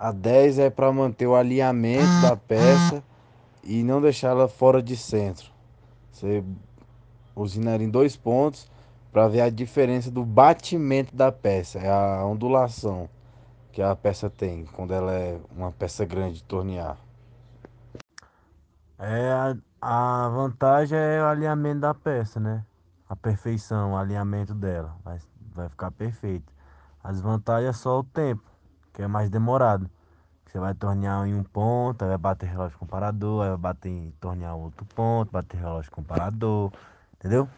A 10 é para manter o alinhamento da peça e não deixar ela fora de centro. Você usina ela em dois pontos para ver a diferença do batimento da peça, é a ondulação que a peça tem quando ela é uma peça grande de tornear. É a, a vantagem é o alinhamento da peça, né? A perfeição, o alinhamento dela vai, vai ficar perfeito. As vantagens é só o tempo, que é mais demorado. Você vai tornear em um ponto, aí vai bater relógio comparador, aí vai bater em tornear outro ponto, bater relógio comparador, entendeu?